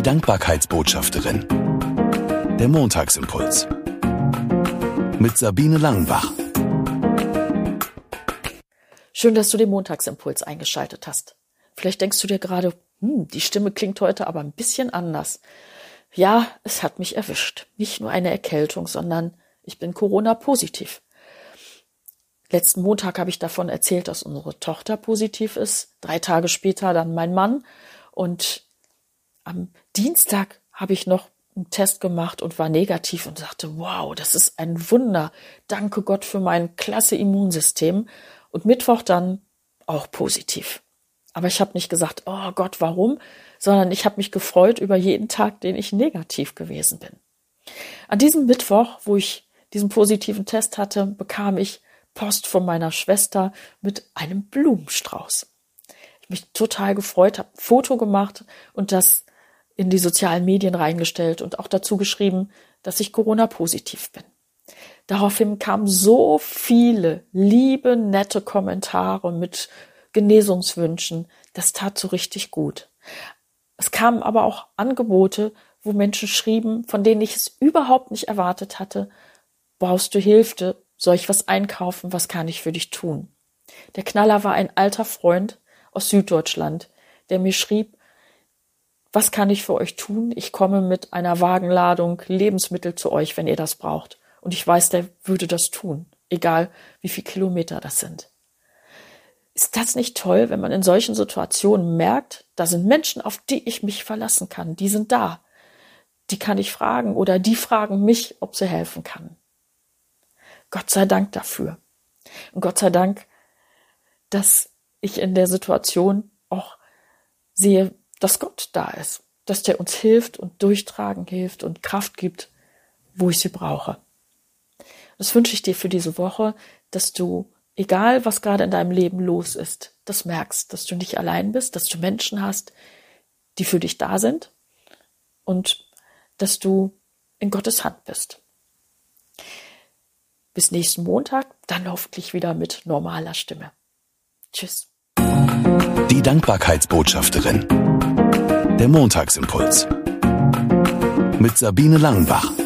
Die Dankbarkeitsbotschafterin. Der Montagsimpuls. Mit Sabine Langenbach. Schön, dass du den Montagsimpuls eingeschaltet hast. Vielleicht denkst du dir gerade, hm, die Stimme klingt heute aber ein bisschen anders. Ja, es hat mich erwischt. Nicht nur eine Erkältung, sondern ich bin Corona-positiv. Letzten Montag habe ich davon erzählt, dass unsere Tochter positiv ist. Drei Tage später dann mein Mann. Und am Dienstag habe ich noch einen Test gemacht und war negativ und sagte, wow, das ist ein Wunder. Danke Gott für mein klasse Immunsystem. Und Mittwoch dann auch positiv. Aber ich habe nicht gesagt, oh Gott, warum, sondern ich habe mich gefreut über jeden Tag, den ich negativ gewesen bin. An diesem Mittwoch, wo ich diesen positiven Test hatte, bekam ich Post von meiner Schwester mit einem Blumenstrauß. Ich mich total gefreut, habe ein Foto gemacht und das in die sozialen Medien reingestellt und auch dazu geschrieben, dass ich Corona-positiv bin. Daraufhin kamen so viele liebe, nette Kommentare mit Genesungswünschen. Das tat so richtig gut. Es kamen aber auch Angebote, wo Menschen schrieben, von denen ich es überhaupt nicht erwartet hatte. Brauchst du Hilfe? Soll ich was einkaufen? Was kann ich für dich tun? Der Knaller war ein alter Freund aus Süddeutschland, der mir schrieb, was kann ich für euch tun? Ich komme mit einer Wagenladung Lebensmittel zu euch, wenn ihr das braucht. Und ich weiß, der würde das tun, egal wie viel Kilometer das sind. Ist das nicht toll, wenn man in solchen Situationen merkt, da sind Menschen, auf die ich mich verlassen kann, die sind da. Die kann ich fragen oder die fragen mich, ob sie helfen kann. Gott sei Dank dafür. Und Gott sei Dank, dass ich in der Situation auch sehe, dass Gott da ist, dass der uns hilft und durchtragen hilft und Kraft gibt, wo ich sie brauche. Das wünsche ich dir für diese Woche, dass du, egal was gerade in deinem Leben los ist, das merkst, dass du nicht allein bist, dass du Menschen hast, die für dich da sind und dass du in Gottes Hand bist. Bis nächsten Montag, dann hoffentlich wieder mit normaler Stimme. Tschüss. Die Dankbarkeitsbotschafterin. Der Montagsimpuls. Mit Sabine Langenbach.